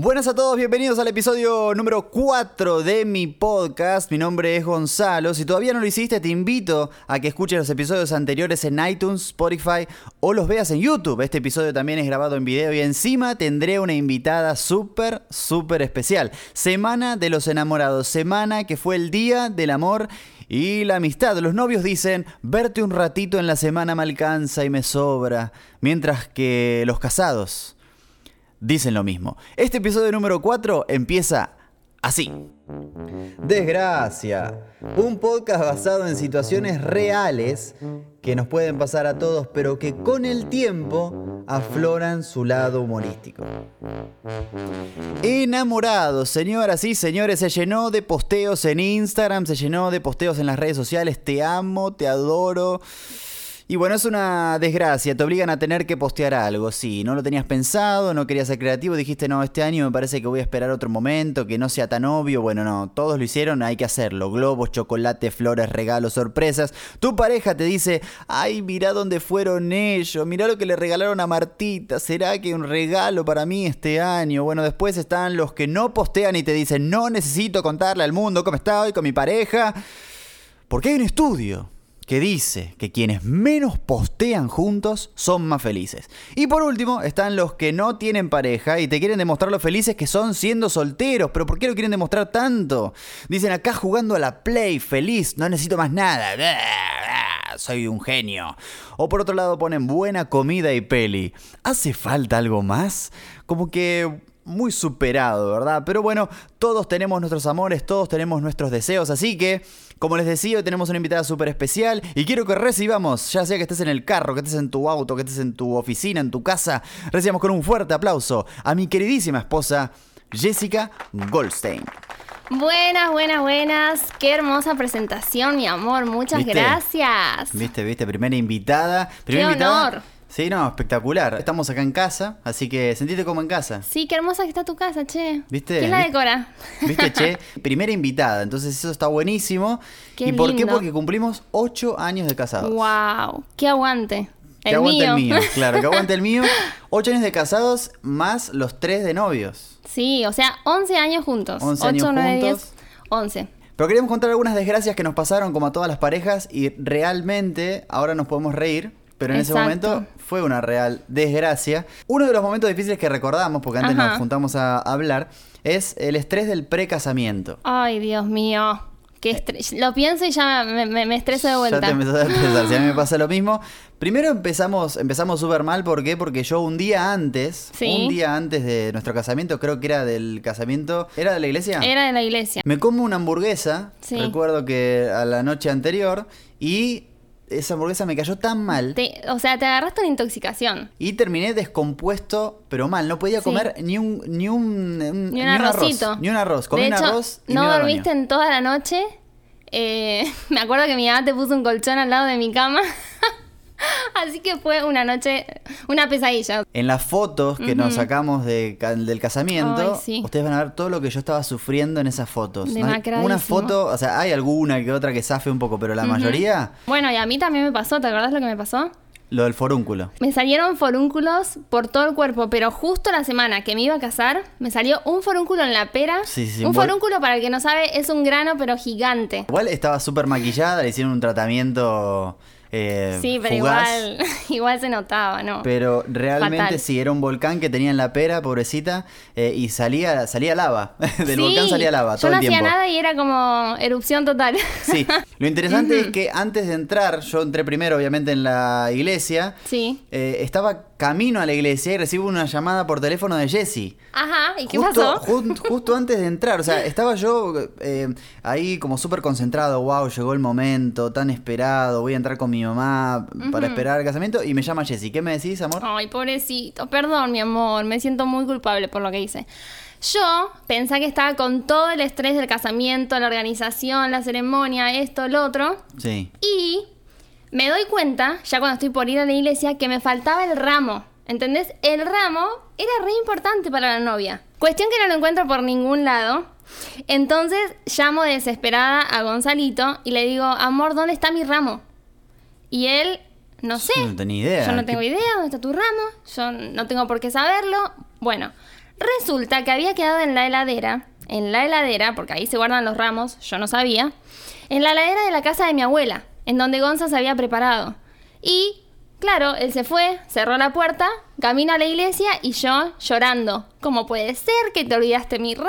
Buenas a todos, bienvenidos al episodio número 4 de mi podcast. Mi nombre es Gonzalo. Si todavía no lo hiciste, te invito a que escuches los episodios anteriores en iTunes, Spotify o los veas en YouTube. Este episodio también es grabado en video y encima tendré una invitada súper, súper especial. Semana de los enamorados, semana que fue el día del amor y la amistad. Los novios dicen, verte un ratito en la semana me alcanza y me sobra, mientras que los casados dicen lo mismo. Este episodio número 4 empieza así. Desgracia. Un podcast basado en situaciones reales que nos pueden pasar a todos, pero que con el tiempo afloran su lado humorístico. Enamorados, señoras y señores, se llenó de posteos en Instagram, se llenó de posteos en las redes sociales, te amo, te adoro. Y bueno, es una desgracia, te obligan a tener que postear algo, sí, no lo tenías pensado, no querías ser creativo, dijiste, no, este año me parece que voy a esperar otro momento, que no sea tan obvio, bueno, no, todos lo hicieron, hay que hacerlo, globos, chocolate, flores, regalos, sorpresas. Tu pareja te dice, ay, mira dónde fueron ellos, mira lo que le regalaron a Martita, ¿será que un regalo para mí este año? Bueno, después están los que no postean y te dicen, no necesito contarle al mundo cómo está hoy con mi pareja, porque hay un estudio que dice que quienes menos postean juntos son más felices. Y por último, están los que no tienen pareja y te quieren demostrar lo felices que son siendo solteros. Pero ¿por qué lo quieren demostrar tanto? Dicen acá jugando a la Play, feliz, no necesito más nada. Soy un genio. O por otro lado ponen buena comida y peli. ¿Hace falta algo más? Como que muy superado, ¿verdad? Pero bueno, todos tenemos nuestros amores, todos tenemos nuestros deseos, así que, como les decía, tenemos una invitada súper especial y quiero que recibamos, ya sea que estés en el carro, que estés en tu auto, que estés en tu oficina, en tu casa, recibamos con un fuerte aplauso a mi queridísima esposa, Jessica Goldstein. Buenas, buenas, buenas. Qué hermosa presentación, mi amor. Muchas gracias. Viste, viste, primera invitada. Primera Qué honor. Sí, no, espectacular. Estamos acá en casa, así que sentite como en casa. Sí, qué hermosa que está tu casa, che. ¿Viste? ¿Quién la decora? ¿Viste, che? Primera invitada, entonces eso está buenísimo. Qué ¿Y por qué? Porque cumplimos ocho años de casados. ¡Wow! ¡Qué aguante! Que aguante el mío, claro, que aguante el mío. Ocho años de casados más los tres de novios. Sí, o sea, once años juntos. 11 años 8, 9, juntos. 10, 11. Pero queríamos contar algunas desgracias que nos pasaron como a todas las parejas y realmente ahora nos podemos reír pero en ese momento fue una real desgracia. Uno de los momentos difíciles que recordamos, porque antes nos juntamos a hablar, es el estrés del precasamiento. Ay, Dios mío. Qué lo pienso y ya me, me, estreso de vuelta. Ya te empezás a estresar, si a mí me pasa lo mismo. Primero empezamos empezamos súper mal, ¿por qué? Porque yo un día antes, un día antes de nuestro casamiento, creo que era del casamiento, ¿era de la iglesia? Era de la iglesia. Me como una hamburguesa, recuerdo que a la noche anterior, y esa hamburguesa me cayó tan mal. o sea, te agarraste una intoxicación. Y terminé descompuesto, pero mal. No podía comer ni un ni un, ni un, arrocito. ni un arroz. Comí un arroz y no dormiste en toda la noche. Eh, me acuerdo que mi mamá te puso un colchón al lado de mi cama. Así que fue una noche, una pesadilla. En las fotos que nos sacamos del casamiento, ustedes van a ver todo lo que yo estaba sufriendo en esas fotos. una foto, o sea, hay alguna que otra que zafe un poco, pero la mayoría. Bueno, y a mí también me pasó, ¿te acordás lo que me pasó? Lo del forúnculo. Me salieron forúnculos por todo el cuerpo, pero justo la semana que me iba a casar, me salió un forúnculo en la pera. Sí, sí, un forúnculo, para el que no sabe, es un grano, pero gigante. Igual estaba súper maquillada, le hicieron un tratamiento eh, sí, pero igual, igual se notaba, ¿no? Pero realmente sí, era un volcán que tenía en la pera, pobrecita, eh, y salía, salía lava. Del volcán salía lava todo yo no el tiempo. hacía nada y era como erupción total. Sí, lo interesante es que antes de entrar, yo entré primero obviamente en la iglesia. Sí. Eh, estaba camino a la iglesia y recibo una llamada por teléfono de Jesse. Ajá, ¿y qué pasó? justo antes de entrar, o sea, estaba yo ahí como súper concentrado, wow, llegó el momento tan esperado, voy a entrar con mi mamá para esperar el casamiento y me llama Jesse. ¿Qué me decís, amor? Ay, pobrecito, perdón, mi amor, me siento muy culpable por lo que hice. Yo pensé que estaba con todo el estrés del casamiento, la organización, la ceremonia, esto, lo otro. Sí. Y me doy cuenta, ya cuando estoy por ir a la iglesia, que me faltaba el ramo. ¿Entendés? El ramo era re importante para la novia. Cuestión que no lo encuentro por ningún lado. Entonces llamo desesperada a Gonzalito y le digo, amor, ¿dónde está mi ramo? Y él, no sé. no tenía idea. Yo no tengo idea dónde está tu ramo. Yo no tengo por qué saberlo. Bueno, Resulta que había quedado en la heladera, en la heladera, porque ahí se guardan los ramos, yo no sabía, en la heladera de la casa de mi abuela, en donde Gonza se había preparado. Y, claro, él se fue, cerró la puerta, camina a la iglesia y yo llorando. ¿Cómo puede ser que te olvidaste mi ramo?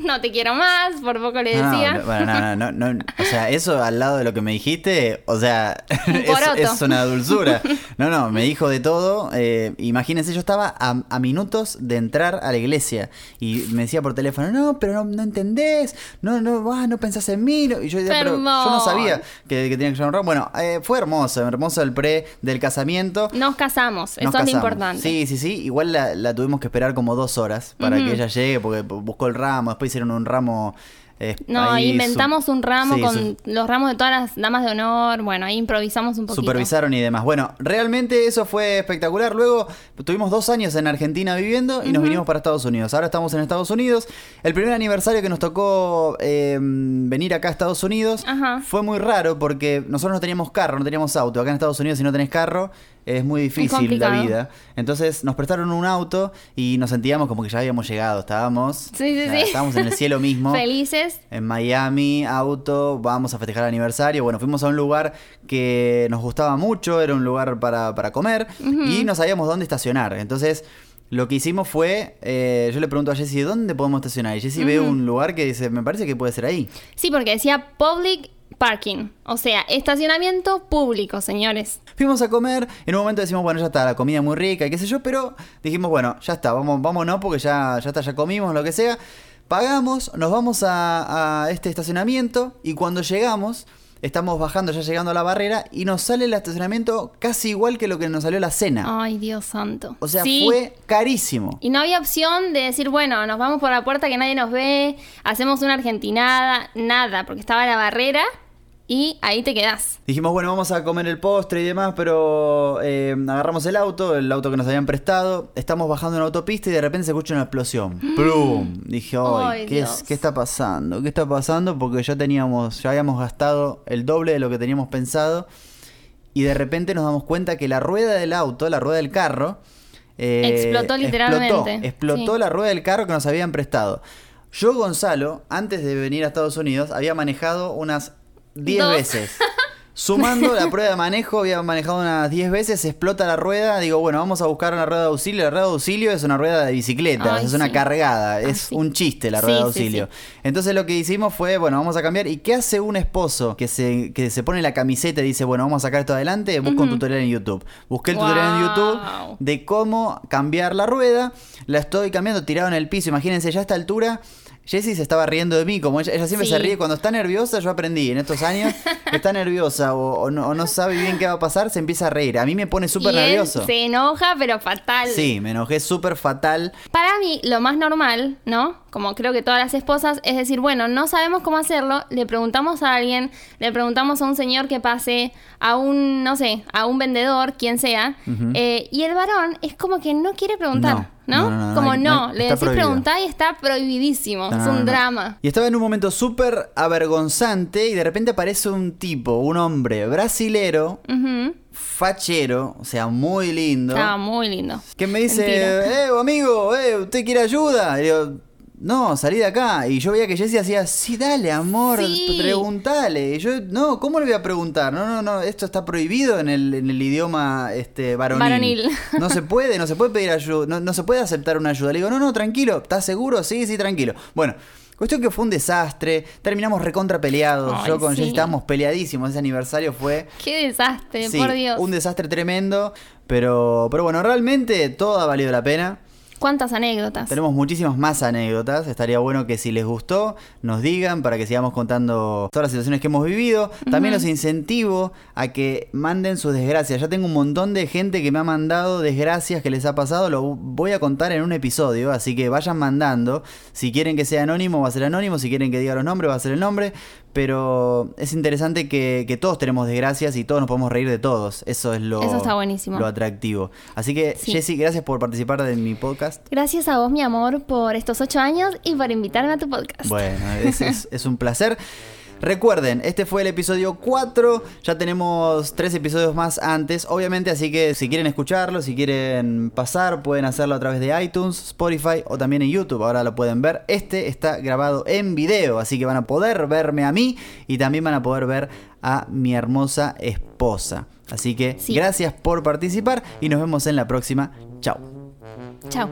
No te quiero más, por poco le No, decía. no, bueno, no, no, no, no. O sea, eso al lado de lo que me dijiste, o sea, es, es una dulzura. No, no, me dijo de todo. eh, imagínense, yo estaba a, a minutos de entrar a la iglesia y me decía por teléfono, no, pero no, no entendés, no, no, ah, no pensás en mí. no". Y yo, decía, pero yo no sabía que, que tenía que llevar un ramo. Bueno, eh, fue hermoso, hermoso el pre del casamiento. Nos casamos, eso es lo casamos. Importante. Sí, sí, sí. Igual la, la tuvimos que esperar como dos horas para que ella llegue, porque buscó el ramo, después hicieron un ramo. No, ahí inventamos un ramo sí, con los ramos de todas las damas de honor. Bueno, ahí improvisamos un poquito. supervisaron y demás. Bueno, realmente eso fue espectacular. Luego tuvimos dos años en Argentina viviendo y nos vinimos para Estados Unidos. Ahora estamos en Estados Unidos. El primer aniversario que nos tocó eh, venir acá a Estados Unidos Ajá. fue muy raro porque nosotros no teníamos carro, no teníamos auto. Acá en Estados Unidos si no tenés carro es muy difícil la vida. Entonces nos prestaron un auto y nos sentíamos como que ya habíamos llegado. Estábamos, Sí, sí, o sea, sí. estábamos en el cielo mismo. Felices. En Miami, auto, vamos a festejar el aniversario. Bueno, fuimos a un lugar que nos gustaba mucho, era un lugar para, para comer y no sabíamos dónde estacionar. Entonces, lo que hicimos fue, eh, yo le pregunto a Jessy, ¿dónde podemos estacionar? Y Jessy ve un lugar que dice, me parece que puede ser ahí. Sí, porque decía public parking. O sea, estacionamiento público, señores. Fuimos a comer, en un momento decimos, bueno, ya está, la comida muy rica y qué sé yo, pero dijimos, bueno, ya está, vamos, vámonos porque ya, ya está, ya comimos, lo que sea. Pagamos, nos vamos a, a este estacionamiento y cuando llegamos, estamos bajando, ya llegando a la barrera y nos sale el estacionamiento casi igual que lo que nos salió la cena. Ay, Dios santo. O sea, Sí. fue carísimo. Y no había opción de decir, bueno, nos vamos por la puerta que nadie nos ve, hacemos una argentinada, nada, porque estaba la barrera y ahí te quedás. Dijimos, bueno, vamos a comer el postre y demás, pero eh, agarramos el auto, el auto que nos habían prestado, estamos bajando en la autopista y de repente se escucha una explosión. ¡Plum! Dije, ay, ¿qué, es-. ¿qué está pasando? ¿Qué está pasando? Porque ya teníamos, ya habíamos gastado el doble de lo que teníamos pensado y de repente nos damos cuenta que la rueda del auto, la rueda del carro, eh, Explotó literalmente, Explotó, explotó sí. la rueda del carro que nos habían prestado. Yo, Gonzalo, antes de venir a Estados Unidos, había manejado unas 10 Dos. veces. Sumando la prueba de manejo, había manejado unas 10 veces, explota la rueda, digo, bueno, vamos a buscar una rueda de auxilio. La rueda de auxilio es una rueda de bicicleta, Ay, es una cargada, es sí. un chiste la Sí, rueda de auxilio. Entonces lo que hicimos fue, bueno, vamos a cambiar. ¿Y qué hace un esposo que se, que se pone la camiseta y dice, bueno, vamos a sacar esto adelante? Busca un tutorial en YouTube. Busqué el tutorial en. YouTube de cómo cambiar la rueda. La estoy cambiando tirado en el piso. Imagínense, ya a esta altura. Jessie se estaba riendo de mí, como ella, ella siempre Sí. se ríe cuando está nerviosa, yo aprendí en estos años, está nerviosa o, o no, o no sabe bien qué va a pasar, se empieza a reír. A mí me pone súper nervioso. se enoja, pero fatal. Sí, me enojé súper fatal. Para mí, lo más normal, ¿no? Como creo que todas las esposas, es decir, bueno, no sabemos cómo hacerlo, le preguntamos a alguien, le preguntamos a un señor que pase, a un, no sé, a un vendedor, quien sea, eh, y el varón es como que no quiere preguntar, No, ¿no? no, no, no, como no, le decís preguntar y está prohibidísimo, es un drama. Y estaba en un momento súper avergonzante y de repente aparece un tipo, un hombre brasilero, fachero, o sea, muy lindo. Estaba muy lindo. Que me dice, Mentira. eh, amigo, eh, ¿usted quiere ayuda? Y digo, no, salí de acá. Y yo veía que Jessie hacía, sí, dale, amor, Sí. preguntale. Y yo, no, ¿cómo le voy a preguntar? No, no, no, esto está prohibido en el, en el idioma este, varonil. Varonil. No se puede, no se puede pedir ayuda, no, no se puede aceptar una ayuda. Le digo, no, no, tranquilo, ¿estás seguro? Sí, sí, tranquilo. Bueno. Cuestión que fue un desastre, terminamos recontra peleados, Ay, yo con sí. Jessie estábamos peleadísimos, ese aniversario fue Qué desastre, Sí, por Dios. un desastre tremendo, pero, pero bueno, realmente todo ha valido la pena. ¿Cuántas anécdotas? Tenemos muchísimas más anécdotas. Estaría bueno que si les gustó, nos digan para que sigamos contando todas las situaciones que hemos vivido. También los incentivo a que manden sus desgracias. Ya tengo un montón de gente que me ha mandado desgracias que les ha pasado. Lo voy a contar en un episodio, así que vayan mandando. Si quieren que sea anónimo, va a ser anónimo. Si quieren que diga los nombres, va a ser el nombre. Pero es interesante que, que todos tenemos desgracias y todos nos podemos reír de todos. Eso es lo, Eso está buenísimo. lo atractivo. Así que, Sí. Jessy, gracias por participar de mi podcast. Gracias a vos, mi amor, por estos ocho años y por invitarme a tu podcast. Bueno, es, es- es un placer. Recuerden, este fue el episodio 4, ya tenemos tres episodios más antes, obviamente, así que si quieren escucharlo, si quieren pasar, pueden hacerlo a través de iTunes, Spotify o también en YouTube, ahora lo pueden ver. Este está grabado en video, así que van a poder verme a mí y también van a poder ver a mi hermosa esposa. Así que Sí. gracias por participar y nos vemos en la próxima. Chao. Chao.